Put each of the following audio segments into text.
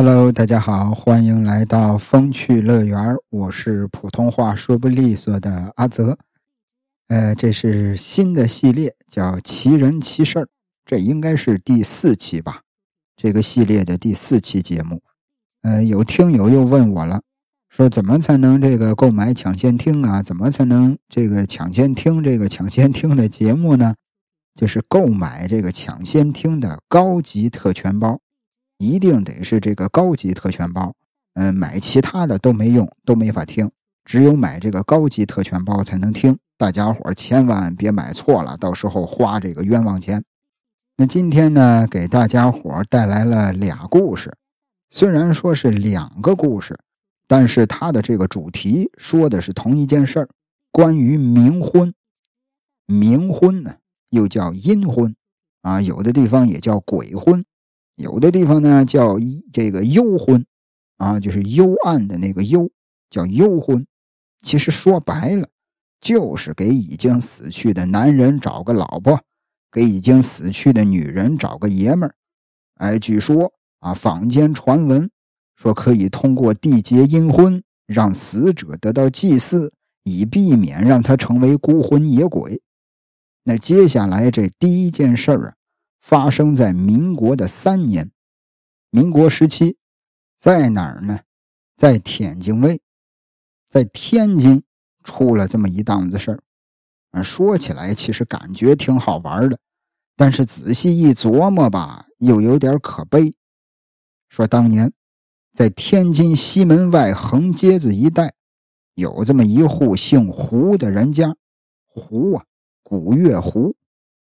Hello，大家好，欢迎来到风趣乐园。我是普通话说不利索的阿泽。呃，这是新的系列，叫“奇人奇事儿”，这应该是第四期吧？这个系列的第四期节目。呃，有听友又问我了，说怎么才能这个购买抢先听啊？怎么才能这个抢先听这个抢先听的节目呢？就是购买这个抢先听的高级特权包。一定得是这个高级特权包，嗯，买其他的都没用，都没法听，只有买这个高级特权包才能听。大家伙千万别买错了，到时候花这个冤枉钱。那今天呢，给大家伙带来了俩故事，虽然说是两个故事，但是它的这个主题说的是同一件事儿，关于冥婚。冥婚呢，又叫阴婚，啊，有的地方也叫鬼婚。有的地方呢叫这个幽婚，啊，就是幽暗的那个幽，叫幽婚。其实说白了，就是给已经死去的男人找个老婆，给已经死去的女人找个爷们儿。哎，据说啊，坊间传闻说可以通过缔结阴婚，让死者得到祭祀，以避免让他成为孤魂野鬼。那接下来这第一件事儿啊。发生在民国的三年，民国时期，在哪儿呢？在天津卫，在天津出了这么一档子事儿。啊，说起来其实感觉挺好玩的，但是仔细一琢磨吧，又有点可悲。说当年在天津西门外横街子一带，有这么一户姓胡的人家，胡啊，古月胡，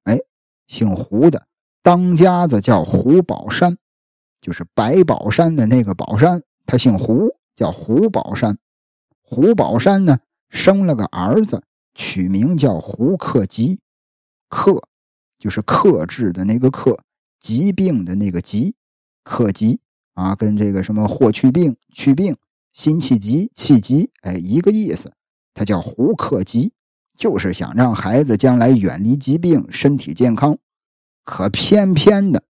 哎，姓胡的。当家子叫胡宝山，就是白宝山的那个宝山，他姓胡，叫胡宝山。胡宝山呢，生了个儿子，取名叫胡克吉。克就是克制的那个克，疾病的那个疾，克吉啊，跟这个什么霍去病、去病、辛弃疾、弃疾，哎，一个意思。他叫胡克吉，就是想让孩子将来远离疾病，身体健康。可偏偏的，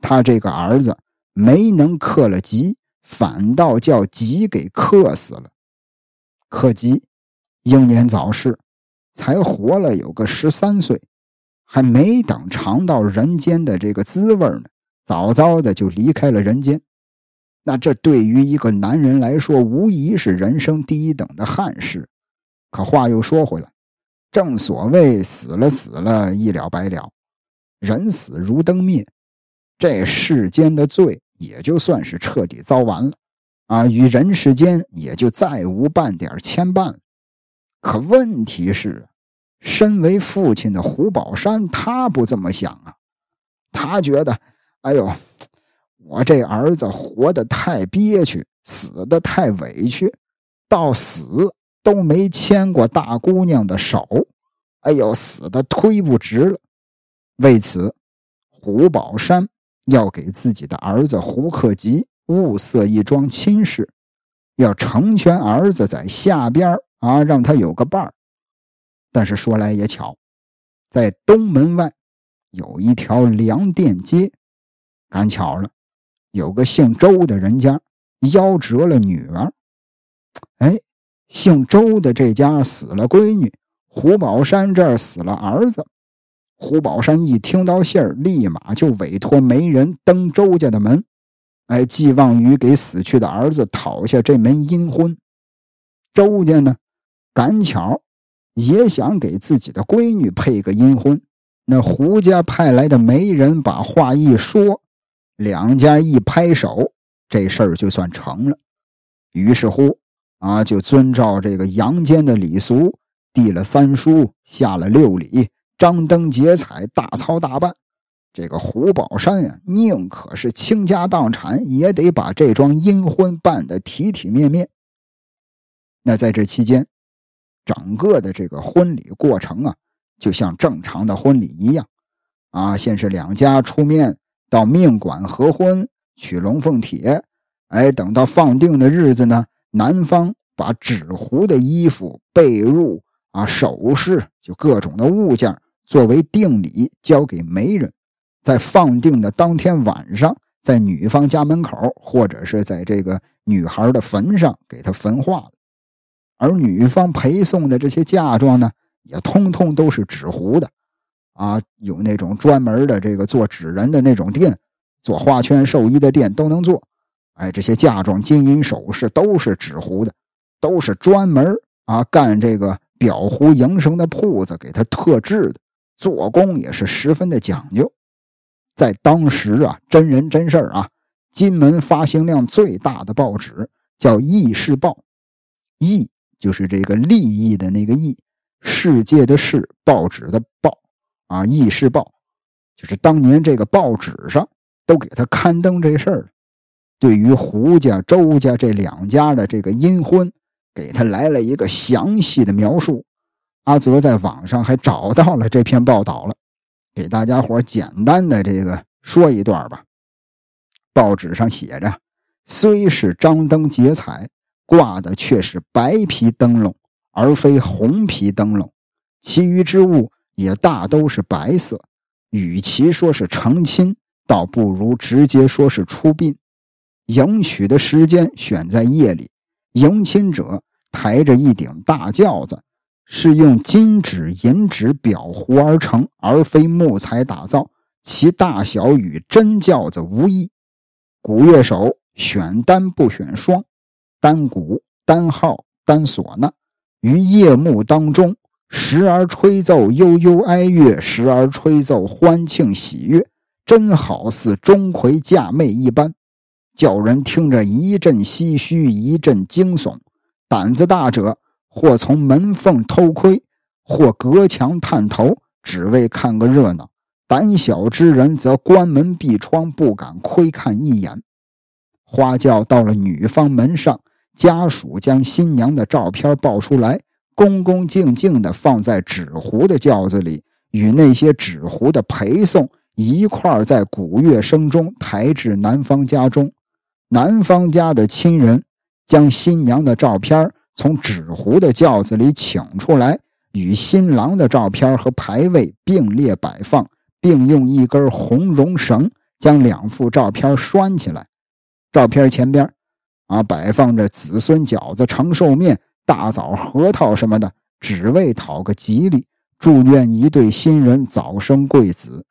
他这个儿子没能克了吉，反倒叫吉给克死了。克吉英年早逝，才活了有个十三岁，还没等尝到人间的这个滋味呢，早早的就离开了人间。那这对于一个男人来说，无疑是人生第一等的憾事。可话又说回来，正所谓死了死了，一了百了。人死如灯灭，这世间的罪也就算是彻底遭完了啊！与人世间也就再无半点牵绊了。可问题是，身为父亲的胡宝山，他不这么想啊！他觉得，哎呦，我这儿子活得太憋屈，死得太委屈，到死都没牵过大姑娘的手，哎呦，死的忒不值了。为此，胡宝山要给自己的儿子胡克吉物色一桩亲事，要成全儿子在下边啊，让他有个伴儿。但是说来也巧，在东门外有一条粮店街，赶巧了，有个姓周的人家夭折了女儿。哎，姓周的这家死了闺女，胡宝山这儿死了儿子。胡宝山一听到信儿，立马就委托媒人登周家的门，哎，寄望于给死去的儿子讨下这门阴婚。周家呢，赶巧也想给自己的闺女配个阴婚。那胡家派来的媒人把话一说，两家一拍手，这事儿就算成了。于是乎，啊，就遵照这个阳间的礼俗，递了三书，下了六礼。张灯结彩，大操大办。这个胡宝山呀，宁可是倾家荡产，也得把这桩阴婚办得体体面面。那在这期间，整个的这个婚礼过程啊，就像正常的婚礼一样啊，先是两家出面到命馆合婚，取龙凤帖。哎，等到放定的日子呢，男方把纸糊的衣服、被褥啊、首饰，就各种的物件。作为定礼交给媒人，在放定的当天晚上在女方家门口，或者是在这个女孩的坟上给她焚化了。而女方陪送的这些嫁妆呢，也通通都是纸糊的，啊，有那种专门的这个做纸人的那种店，做花圈寿衣的店都能做。哎，这些嫁妆、金银首饰都是纸糊的，都是专门啊干这个裱糊营生的铺子给他特制的，做工也是十分的讲究。在当时啊，真人真事儿啊，金门发行量最大的报纸叫《益世报》，益就是这个利益的那个益，世界的世，报纸的报啊，《益世报》就是当年这个报纸上都给他刊登这事儿，对于胡家、周家这两家的这个阴婚，给他来了一个详细的描述。阿泽在网上还找到了这篇报道了。给大家伙简单的这个说一段吧。报纸上写着：“虽是张灯结彩，挂的却是白皮灯笼，而非红皮灯笼。其余之物也大都是白色。与其说是成亲，倒不如直接说是出殡。迎娶的时间选在夜里，迎亲者抬着一顶大轿子。”是用金纸、银纸裱糊而成，而非木材打造。其大小与真轿子无异。鼓乐手选单不选双，单鼓、单号、单唢呐，于夜幕当中，时而吹奏悠悠哀乐，时而吹奏欢庆喜悦，真好似钟馗嫁妹一般，叫人听着一阵唏嘘，一阵惊悚。胆子大者。或从门缝偷窥，或隔墙探头，只为看个热闹；胆小之人则关门闭窗，不敢窥看一眼。花轿到了女方门上，家属将新娘的照片抱出来，恭恭敬敬地放在纸糊的轿子里，与那些纸糊的陪送一块在鼓乐声中抬至男方家中。男方家的亲人将新娘的照片。从纸糊的轿子里请出来，与新郎的照片和牌位并列摆放，并用一根红绒绳将两幅照片拴起来。照片前边，啊，摆放着子孙饺子、长寿面、大枣、核桃什么的，只为讨个吉利，祝愿一对新人早生贵子。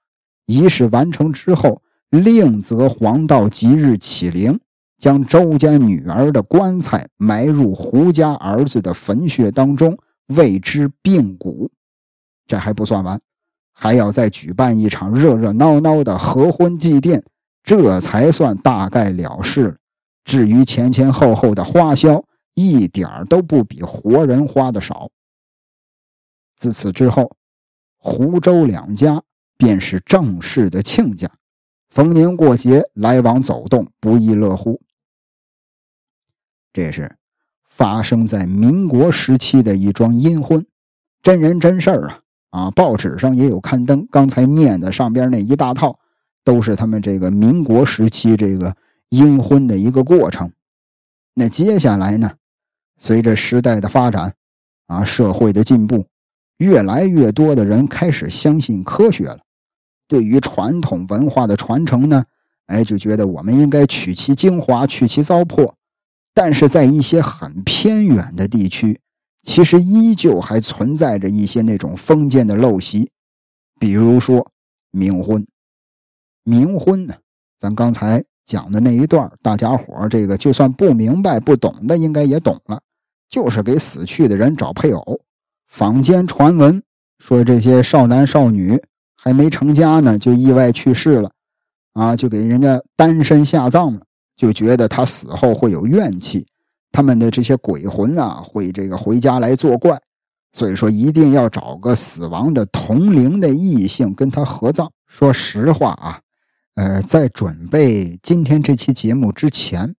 仪式完成之后，另择黄道吉日起灵。将周家女儿的棺材埋入胡家儿子的坟穴当中，为之并骨。这还不算完，还要再举办一场热热闹闹的合婚祭奠，这才算大概了事。至于前前后后的花销，一点都不比活人花的少。自此之后，胡周两家便是正式的亲家，逢年过节来往走动，不亦乐乎。这是发生在民国时期的一桩阴婚，真人真事儿啊！啊，报纸上也有刊登。刚才念的上边那一大套，都是他们这个民国时期这个阴婚的一个过程。那接下来呢？随着时代的发展，啊，社会的进步，越来越多的人开始相信科学了。对于传统文化的传承呢，哎，就觉得我们应该取其精华，去其糟粕。但是在一些很偏远的地区，其实依旧还存在着一些那种封建的陋习，比如说冥婚。冥婚呢，咱刚才讲的那一段，大家伙这个就算不明白、不懂的，应该也懂了，就是给死去的人找配偶。坊间传闻说，这些少男少女还没成家呢，就意外去世了，啊，就给人家单身下葬了。就觉得他死后会有怨气，他们的这些鬼魂啊，会这个回家来作怪，所以说一定要找个死亡的同龄的异性跟他合葬。说实话啊，呃，在准备今天这期节目之前，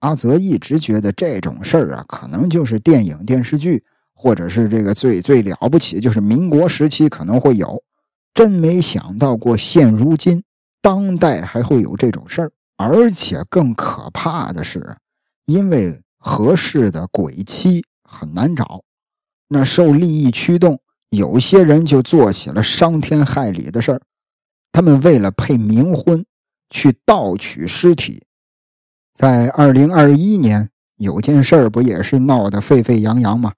阿泽一直觉得这种事儿啊，可能就是电影电视剧，或者是这个最最了不起，就是民国时期可能会有，真没想到过现如今当代还会有这种事儿。而且更可怕的是，因为合适的鬼妻很难找，那受利益驱动，有些人就做起了伤天害理的事儿。他们为了配冥婚，去盗取尸体。在二零二一年，有件事儿不也是闹得沸沸扬扬吗？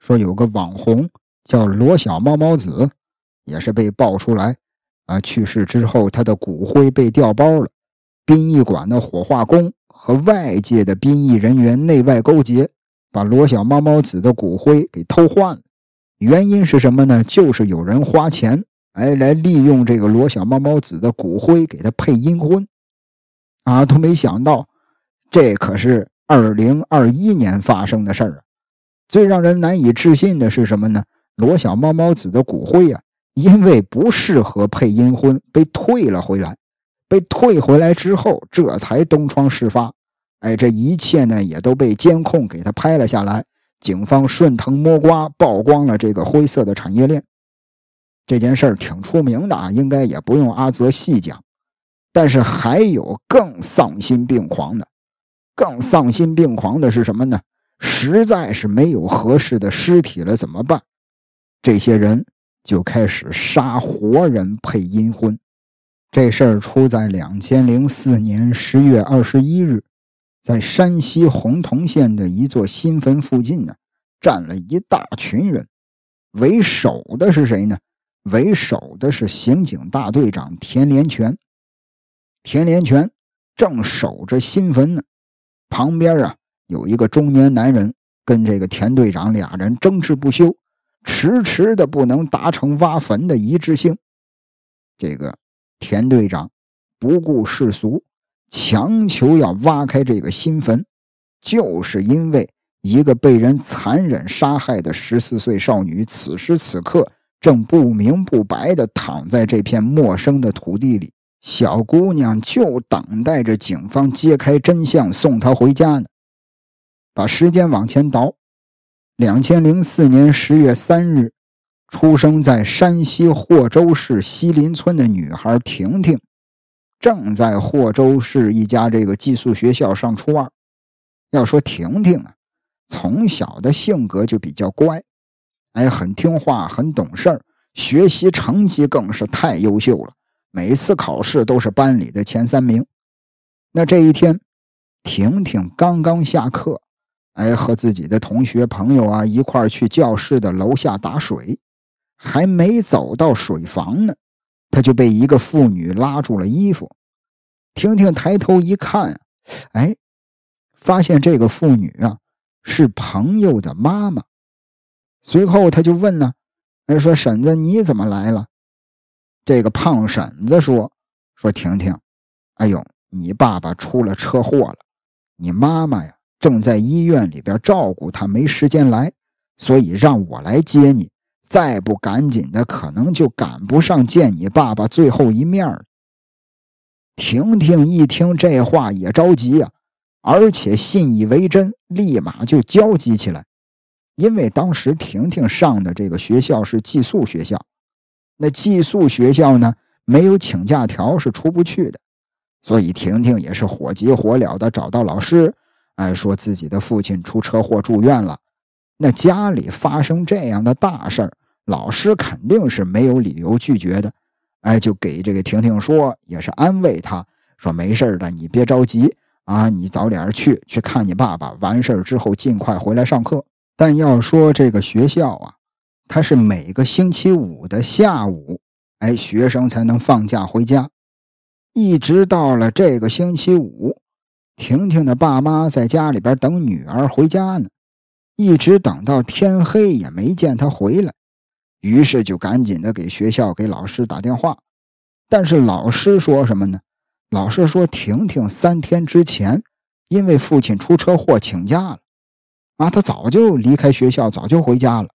说有个网红叫罗小猫猫子，也是被爆出来，啊，去世之后他的骨灰被调包了，殡仪馆的火化工和外界的殡仪人员内外勾结，把罗小猫猫子的骨灰给偷换了。原因是什么呢？就是有人花钱，哎，来利用这个罗小猫猫子的骨灰给他配阴婚，啊，都没想到，这可是二零二一年发生的事儿啊。最让人难以置信的是什么呢？罗小猫猫子的骨灰啊，因为不适合配阴婚，被退了回来。被退回来之后，这才东窗事发。哎，这一切呢，也都被监控给他拍了下来。警方顺藤摸瓜，曝光了这个灰色的产业链。这件事儿挺出名的啊，应该也不用阿泽细讲。但是还有更丧心病狂的，更丧心病狂的是什么呢？实在是没有合适的尸体了，怎么办？这些人就开始杀活人配阴婚。这事儿出在两千零四年十月二十一日，在山西洪洞县的一座新坟附近呢，站了一大群人。为首的是谁呢？为首的是刑警大队长田连全。田连全正守着新坟呢，旁边啊。有一个中年男人跟这个田队长俩人争执不休，迟迟的不能达成挖坟的一致性。这个田队长不顾世俗，强求要挖开这个新坟，就是因为一个被人残忍杀害的十四岁少女，此时此刻正不明不白的躺在这片陌生的土地里，小姑娘就等待着警方揭开真相，送她回家呢。把时间往前倒，两千零四年十月三日，出生在山西霍州市西林村的女孩婷婷，正在霍州市一家这个寄宿学校上初二。要说婷婷啊，从小的性格就比较乖，哎，很听话，很懂事儿，学习成绩更是太优秀了，每次考试都是班里的前三名。那这一天，婷婷刚刚下课。哎，和自己的同学朋友啊一块去教室的楼下打水，还没走到水房呢，他就被一个妇女拉住了衣服。婷婷抬头一看，哎，发现这个妇女啊是朋友的妈妈。随后他就问呢，哎，说婶子你怎么来了？这个胖婶子说，说婷婷，哎呦，你爸爸出了车祸了，你妈妈呀。正在医院里边照顾他，没时间来，所以让我来接你。再不赶紧的，可能就赶不上见你爸爸最后一面了。婷婷一听这话也着急呀，而且信以为真，立马就焦急起来。因为当时婷婷上的这个学校是寄宿学校，那寄宿学校呢没有请假条是出不去的，所以婷婷也是火急火燎的找到老师。哎，说自己的父亲出车祸住院了，那家里发生这样的大事儿，老师肯定是没有理由拒绝的。哎，就给这个婷婷说，也是安慰她说：“没事的，你别着急啊，你早点去去看你爸爸，完事儿之后尽快回来上课。”但要说这个学校啊，它是每个星期五的下午，哎，学生才能放假回家，一直到了这个星期五。婷婷的爸妈在家里边等女儿回家呢，一直等到天黑也没见他回来，于是就赶紧的给学校给老师打电话，但是老师说什么呢？老师说婷婷三天之前因为父亲出车祸请假了，啊，他早就离开学校，早就回家了。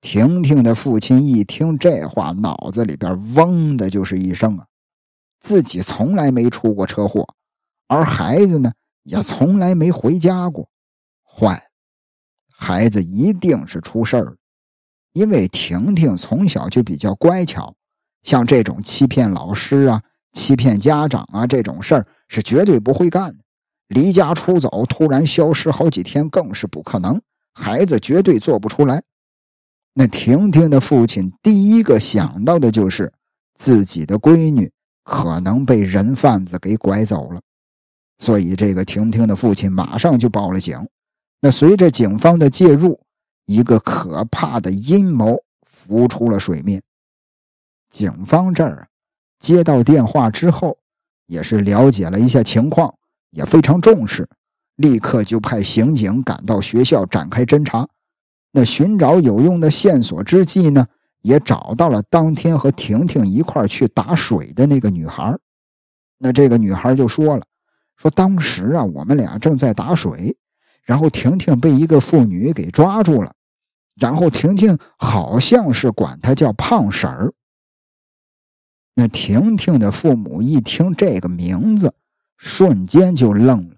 婷婷的父亲一听这话，脑子里边嗡的就是一声啊，自己从来没出过车祸。而孩子呢，也从来没回家过。坏，孩子一定是出事儿了，因为婷婷从小就比较乖巧，像这种欺骗老师啊、欺骗家长啊这种事儿是绝对不会干的。离家出走，突然消失好几天，更是不可能。孩子绝对做不出来。那婷婷的父亲第一个想到的就是自己的闺女可能被人贩子给拐走了，所以这个婷婷的父亲马上就报了警。那随着警方的介入，一个可怕的阴谋浮出了水面。警方这儿接到电话之后，也是了解了一下情况，也非常重视，立刻就派刑警赶到学校展开侦查。那寻找有用的线索之际呢，也找到了当天和婷婷一块去打水的那个女孩。那这个女孩就说了：“说当时啊，我们俩正在打水，然后婷婷被一个妇女给抓住了，然后婷婷好像是管她叫胖婶儿。”那婷婷的父母一听这个名字，瞬间就愣了。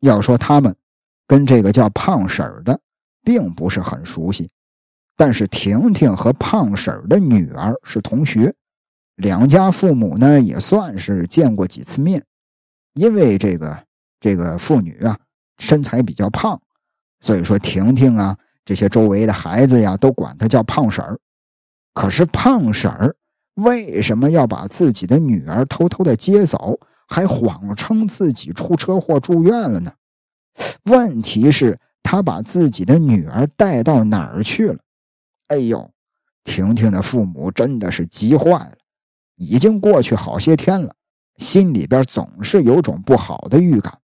要说他们跟这个叫胖婶儿的并不是很熟悉，但是婷婷和胖婶儿的女儿是同学，两家父母呢也算是见过几次面。因为这个这个妇女啊身材比较胖，所以说婷婷啊这些周围的孩子呀都管她叫胖婶儿。可是胖婶儿。为什么要把自己的女儿偷偷的接走，还谎称自己出车祸住院了呢？问题是，他把自己的女儿带到哪儿去了？哎呦，婷婷的父母真的是急坏了。已经过去好些天了，心里边总是有种不好的预感。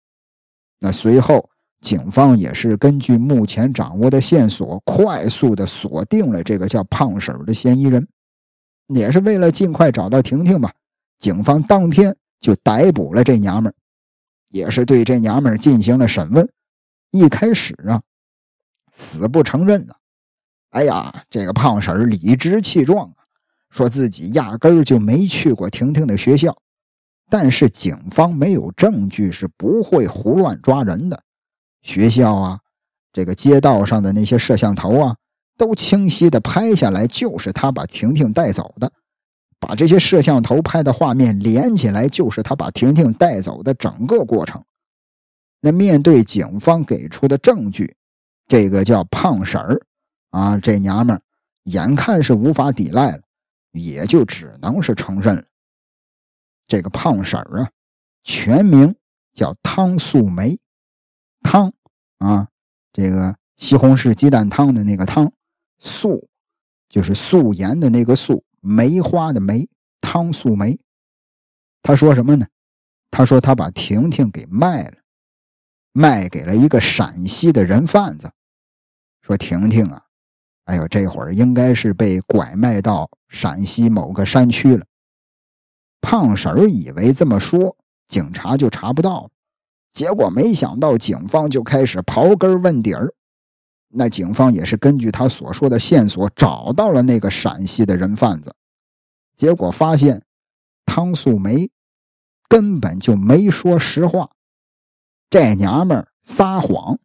那随后，警方也是根据目前掌握的线索，快速的锁定了这个叫胖婶的嫌疑人。也是为了尽快找到婷婷吧，警方当天就逮捕了这娘们儿，也是对这娘们儿进行了审问。一开始啊，死不承认呢。哎呀，这个胖婶理直气壮啊，说自己压根儿就没去过婷婷的学校。但是警方没有证据，是不会胡乱抓人的。学校啊，这个街道上的那些摄像头啊。都清晰的拍下来，就是他把婷婷带走的。把这些摄像头拍的画面连起来，就是他把婷婷带走的整个过程。那面对警方给出的证据，这个叫胖婶儿啊，这娘们眼看是无法抵赖了，也就只能是承认了。这个胖婶儿啊，全名叫汤素梅，汤啊，这个西红柿鸡蛋汤的那个汤。素，就是素颜的那个素，梅花的梅，汤素梅。他说什么呢？他说他把婷婷给卖了，卖给了一个陕西的人贩子。说婷婷啊，哎呦，这会儿应该是被拐卖到陕西某个山区了。胖婶儿以为这么说，警察就查不到了，结果没想到警方就开始刨根问底儿。那警方也是根据他所说的线索找到了那个陕西的人贩子，结果发现汤素梅根本就没说实话，这娘们儿撒谎，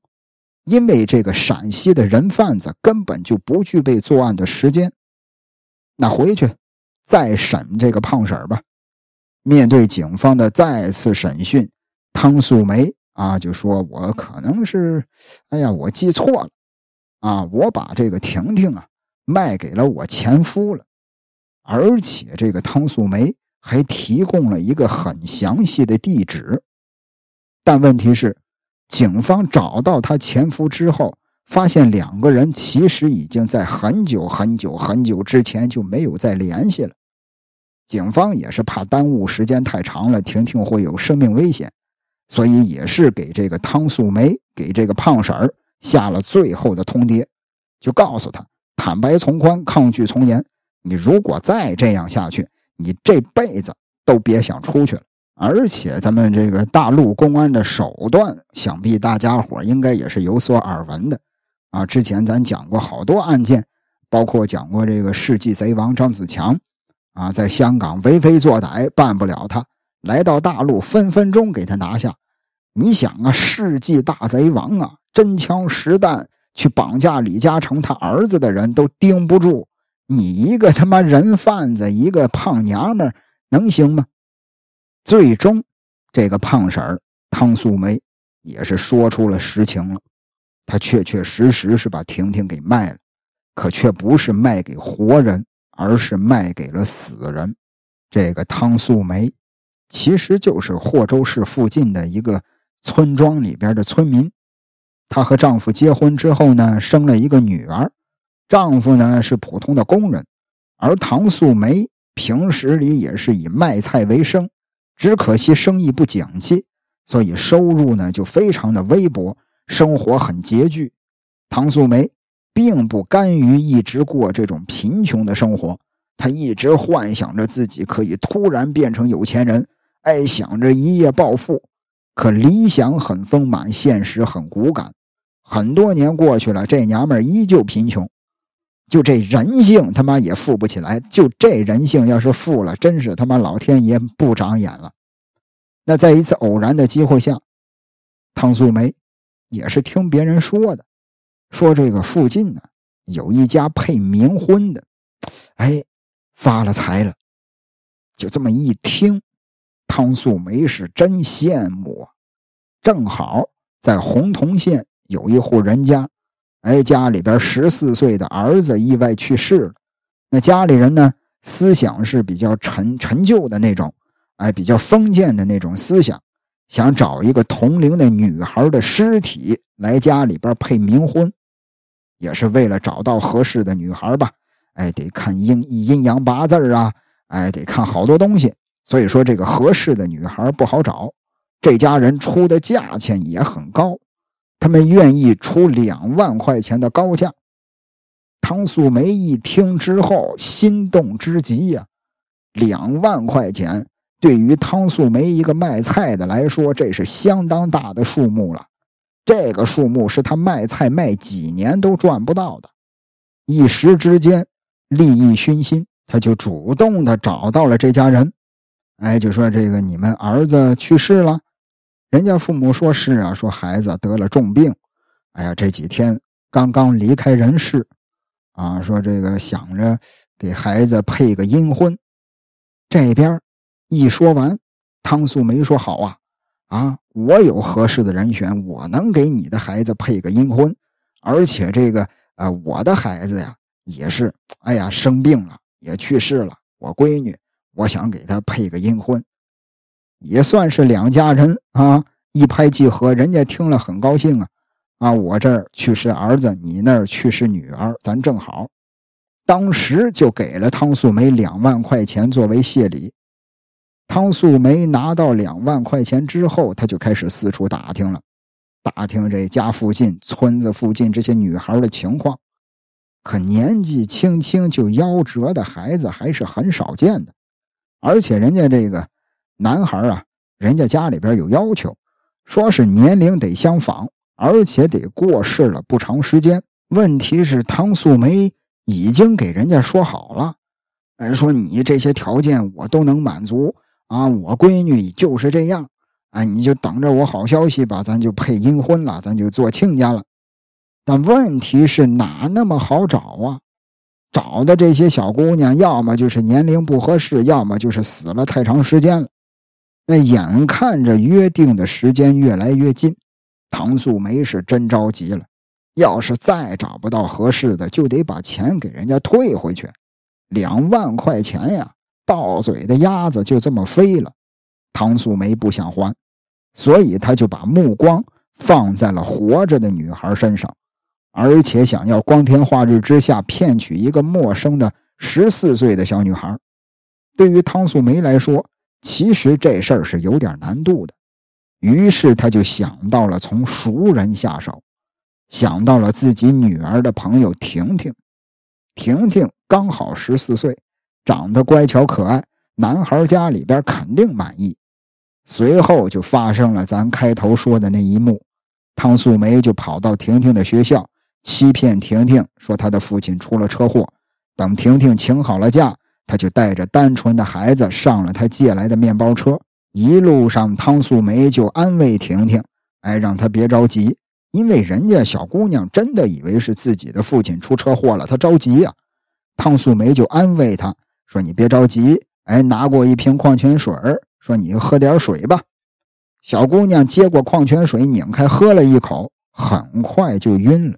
因为这个陕西的人贩子根本就不具备作案的时间。那回去再审这个胖婶儿吧。面对警方的再次审讯，汤素梅啊就说：“我可能是，哎呀，我记错了。”啊！我把这个婷婷啊卖给了我前夫了，而且这个汤素梅还提供了一个很详细的地址。但问题是，警方找到她前夫之后，发现两个人其实已经在很久很久很久之前就没有再联系了。警方也是怕耽误时间太长了，婷婷会有生命危险，所以也是给这个汤素梅给这个胖婶儿。下了最后的通牒，就告诉她：坦白从宽，抗拒从严。你如果再这样下去，你这辈子都别想出去了。而且，咱们这个大陆公安的手段，想必大家伙应该也是有所耳闻的啊。之前咱讲过好多案件，包括讲过这个世纪贼王张子强啊，在香港为非作歹，办不了他，来到大陆分分钟给他拿下。你想啊，世纪大贼王啊！真枪实弹去绑架李嘉诚他儿子的人都盯不住，你一个他妈人贩子，一个胖娘们能行吗？最终，这个胖婶儿汤素梅也是说出了实情了，她确确实实是把婷婷给卖了，可却不是卖给活人，而是卖给了死人。这个汤素梅其实就是霍州市附近的一个村庄里边的村民。她和丈夫结婚之后呢，生了一个女儿。丈夫呢是普通的工人，而唐素梅平时里也是以卖菜为生，只可惜生意不景气，所以收入呢就非常的微薄，生活很拮据。唐素梅并不甘于一直过这种贫穷的生活，他一直幻想着自己可以突然变成有钱人，哎，想着一夜暴富。可理想很丰满，现实很骨感。很多年过去了，这娘们依旧贫穷。就这人性，他妈也富不起来。就这人性，要是富了，真是他妈老天爷不长眼了。那在一次偶然的机会下，汤素梅也是听别人说的，说这个附近呢有一家配冥婚的，哎，发了财了。就这么一听，汤素梅是真羡慕啊。正好在洪洞县有一户人家。哎，家里边十四岁的儿子意外去世了。那家里人呢，思想是比较陈陈旧的那种，哎，比较封建的那种思想，想找一个同龄的女孩的尸体来家里边配冥婚，也是为了找到合适的女孩吧。哎，得看阴阴阳八字啊，哎，得看好多东西。所以说，这个合适的女孩不好找，这家人出的价钱也很高。他们愿意出两万块钱的高价。汤素梅一听之后，心动之极呀！两万块钱对于汤素梅一个卖菜的来说，这是相当大的数目了。这个数目是他卖菜卖几年都赚不到的。一时之间，利益熏心，他就主动的找到了这家人。哎，就说这个你们儿子去世了。人家父母说是啊，说孩子得了重病，哎呀，这几天刚刚离开人世，啊，说这个想着给孩子配个阴婚。这边一说完，汤素梅说：“好啊，啊，我有合适的人选，我能给你的孩子配个阴婚，而且这个呃，我的孩子呀也是，哎呀，生病了，也去世了，我闺女，我想给她配个阴婚。”也算是两家人啊一拍即合，人家听了很高兴啊啊！我这儿去世儿子，你那儿去世女儿，咱正好。当时就给了汤素梅两万块钱作为谢礼。汤素梅拿到两万块钱之后，他就开始四处打听了，打听这家附近、村子附近这些女孩的情况。可年纪轻轻就夭折的孩子还是很少见的，而且人家这个。男孩啊，人家家里边有要求，说是年龄得相仿，而且得过世了不长时间。问题是汤素梅已经给人家说好了，哎，说你这些条件我都能满足啊，我闺女就是这样，哎，你就等着我好消息吧，咱就配阴婚了，咱就做亲家了。但问题是哪那么好找啊？找的这些小姑娘，要么就是年龄不合适，要么就是死了太长时间了。那眼看着约定的时间越来越近，唐素梅是真着急了。要是再找不到合适的，就得把钱给人家退回去。两万块钱呀，到嘴的鸭子就这么飞了。唐素梅不想还，所以他就把目光放在了活着的女孩身上，而且想要光天化日之下骗取一个陌生的十四岁的小女孩。对于汤素梅来说，其实这事儿是有点难度的，于是他就想到了从熟人下手，想到了自己女儿的朋友婷婷。婷婷刚好十四岁，长得乖巧可爱，男孩家里边肯定满意。随后就发生了咱开头说的那一幕，汤素梅就跑到婷婷的学校，欺骗婷婷说她的父亲出了车祸，等婷婷请好了假。她就带着单纯的孩子上了她借来的面包车，一路上汤素梅就安慰婷婷，哎，让她别着急，因为人家小姑娘真的以为是自己的父亲出车祸了，她着急呀。汤素梅就安慰她说：“你别着急，哎，拿过一瓶矿泉水说你喝点水吧。”小姑娘接过矿泉水，拧开喝了一口，很快就晕了，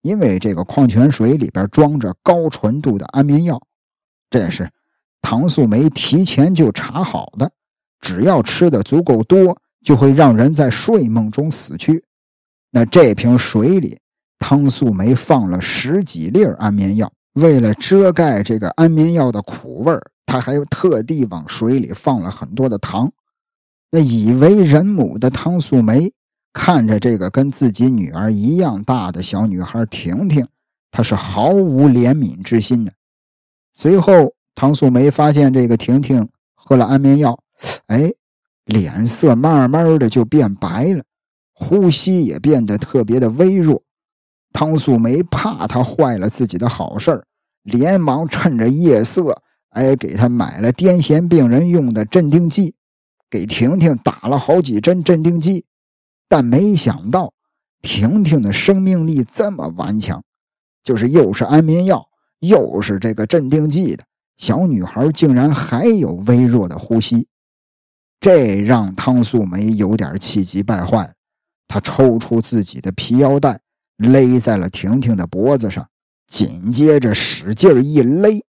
因为这个矿泉水里边装着高纯度的安眠药。这是唐素梅提前就查好的，只要吃的足够多，就会让人在睡梦中死去。那这瓶水里，汤素梅放了十几粒安眠药，为了遮盖这个安眠药的苦味儿，她还特地往水里放了很多的糖。那以为人母的汤素梅看着这个跟自己女儿一样大的小女孩婷婷。她是毫无怜悯之心的。随后，汤素梅发现这个婷婷喝了安眠药，哎，脸色慢慢的就变白了，呼吸也变得特别的微弱。汤素梅怕他坏了自己的好事连忙趁着夜色，哎，给他买了癫痫病人用的镇定剂，给婷婷打了好几针镇定剂。但没想到，婷婷的生命力这么顽强。就是又是安眠药，又是这个镇定剂的小女孩，竟然还有微弱的呼吸，这让汤素梅有点气急败坏。她抽出自己的皮腰带，勒在了婷婷的脖子上，紧接着使劲一勒，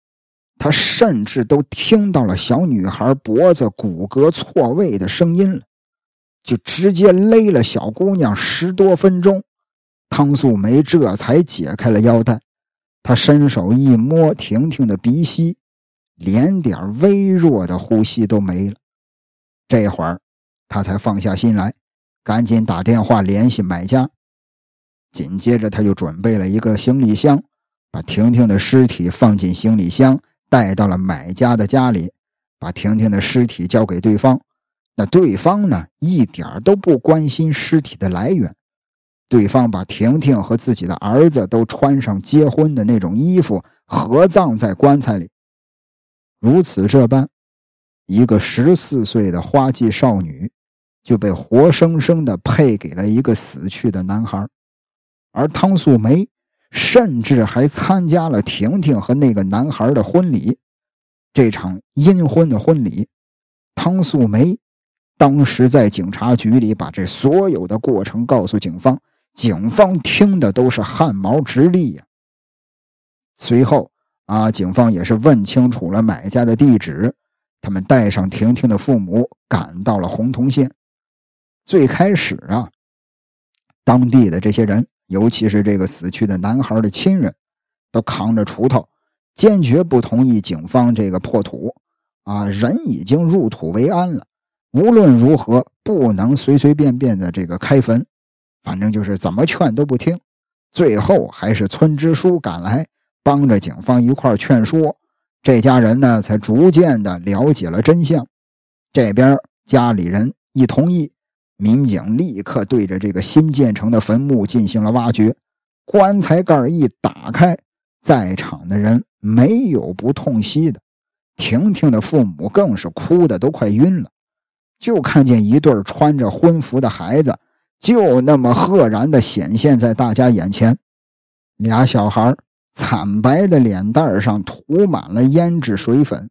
他甚至都听到了小女孩脖子骨骼错位的声音了，就直接勒了小姑娘十多分钟。汤素梅这才解开了腰带，她伸手一摸婷婷的鼻息，连点微弱的呼吸都没了。这会儿，她才放下心来，赶紧打电话联系买家。紧接着，他就准备了一个行李箱，把婷婷的尸体放进行李箱，带到了买家的家里，把婷婷的尸体交给对方。那对方呢，一点都不关心尸体的来源。对方把婷婷和自己的儿子都穿上结婚的那种衣服，合葬在棺材里。如此这般，一个十四岁的花季少女就被活生生的配给了一个死去的男孩，而汤素梅甚至还参加了婷婷和那个男孩的婚礼。这场阴婚的婚礼，汤素梅当时在警察局里把这所有的过程告诉警方。警方听的都是汗毛直立呀。随后啊，警方也是问清楚了买家的地址，他们带上婷婷的父母赶到了洪洞县。最开始啊，当地的这些人，尤其是这个死去的男孩的亲人，都扛着锄头，坚决不同意警方这个破土。啊，人已经入土为安了，无论如何不能随随便便的这个开坟。反正就是怎么劝都不听，最后还是村支书赶来帮着警方一块劝说，这家人呢才逐渐的了解了真相。这边家里人一同意，民警立刻对着这个新建成的坟墓进行了挖掘。棺材盖一打开，在场的人没有不痛惜的，婷婷的父母更是哭的都快晕了，就看见一对穿着婚服的孩子。就那么赫然地显现在大家眼前，俩小孩惨白的脸蛋上涂满了胭脂水粉，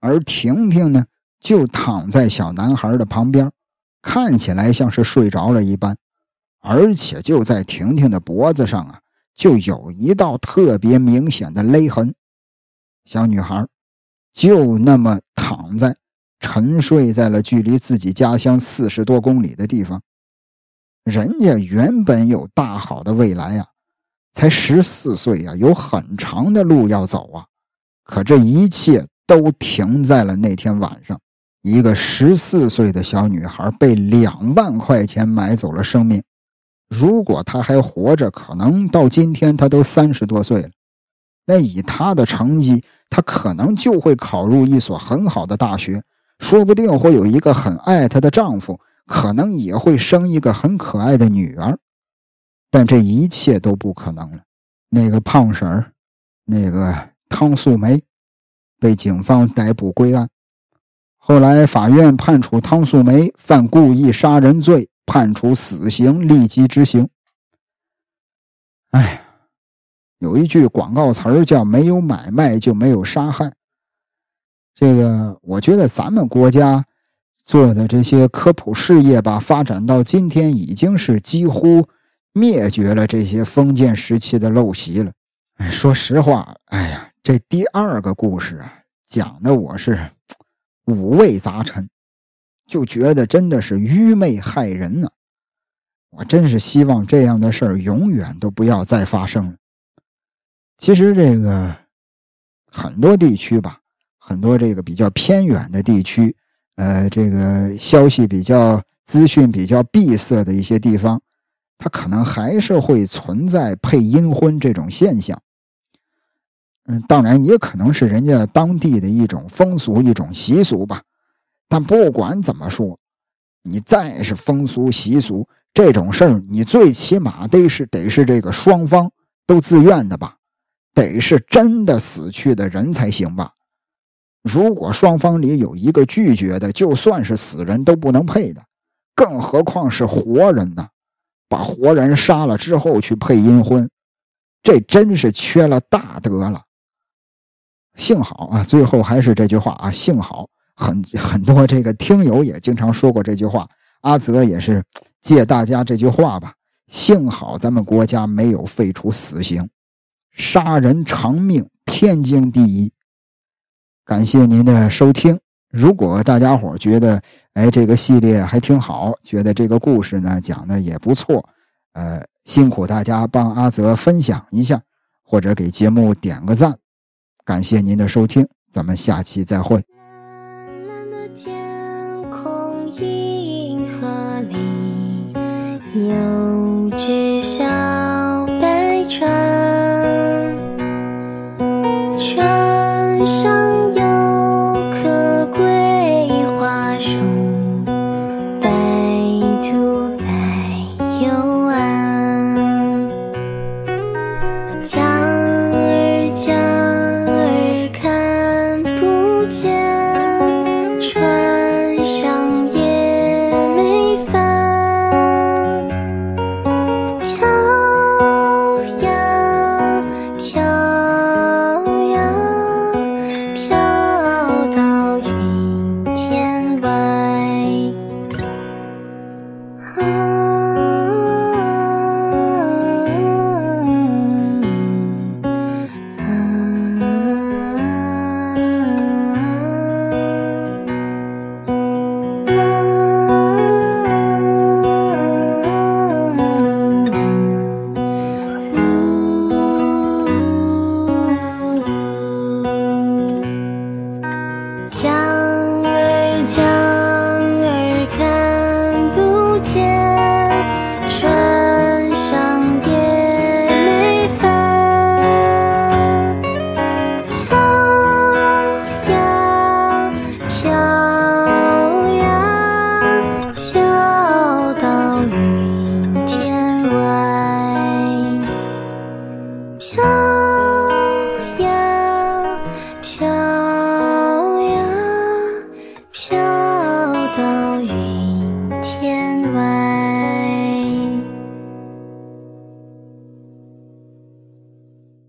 而婷婷呢，就躺在小男孩的旁边，看起来像是睡着了一般，而且就在婷婷的脖子上啊，就有一道特别明显的勒痕。小女孩就那么躺在、沉睡在了距离自己家乡四十多公里的地方。人家原本有大好的未来呀，才十四岁呀，有很长的路要走啊。可这一切都停在了那天晚上，一个十四岁的小女孩被两万块钱买走了生命。如果她还活着，可能到今天她都三十多岁了。那以她的成绩，她可能就会考入一所很好的大学，说不定会有一个很爱她的丈夫。可能也会生一个很可爱的女儿，但这一切都不可能了。那个胖婶儿，那个汤素梅，被警方逮捕归案。后来法院判处汤素梅犯故意杀人罪，判处死刑，立即执行。哎，有一句广告词儿叫“没有买卖就没有杀害”。这个，我觉得咱们国家。做的这些科普事业吧，发展到今天已经是几乎灭绝了这些封建时期的陋习了。哎，说实话，哎呀，这第二个故事啊，讲的我是五味杂陈，就觉得真的是愚昧害人呢。我真是希望这样的事儿永远都不要再发生了。其实这个很多地区吧，很多这个比较偏远的地区，呃，这个消息比较、资讯比较闭塞的一些地方，它可能还是会存在配阴婚这种现象。嗯，当然也可能是人家当地的一种风俗、一种习俗吧。但不管怎么说，你再是风俗习俗这种事儿，你最起码得是得是这个双方都自愿的吧，得是真的死去的人才行吧。如果双方里有一个拒绝的，就算是死人都不能配的，更何况是活人呢？把活人杀了之后去配阴婚，这真是缺了大德了。幸好啊，最后还是这句话啊，幸好很 很多这个听友也经常说过这句话，阿泽也是借大家这句话吧。幸好咱们国家没有废除死刑，杀人偿命，天经地义。感谢您的收听。如果大家伙觉得哎这个系列还挺好，觉得这个故事呢讲的也不错，呃，辛苦大家帮阿泽分享一下，或者给节目点个赞。感谢您的收听，咱们下期再会。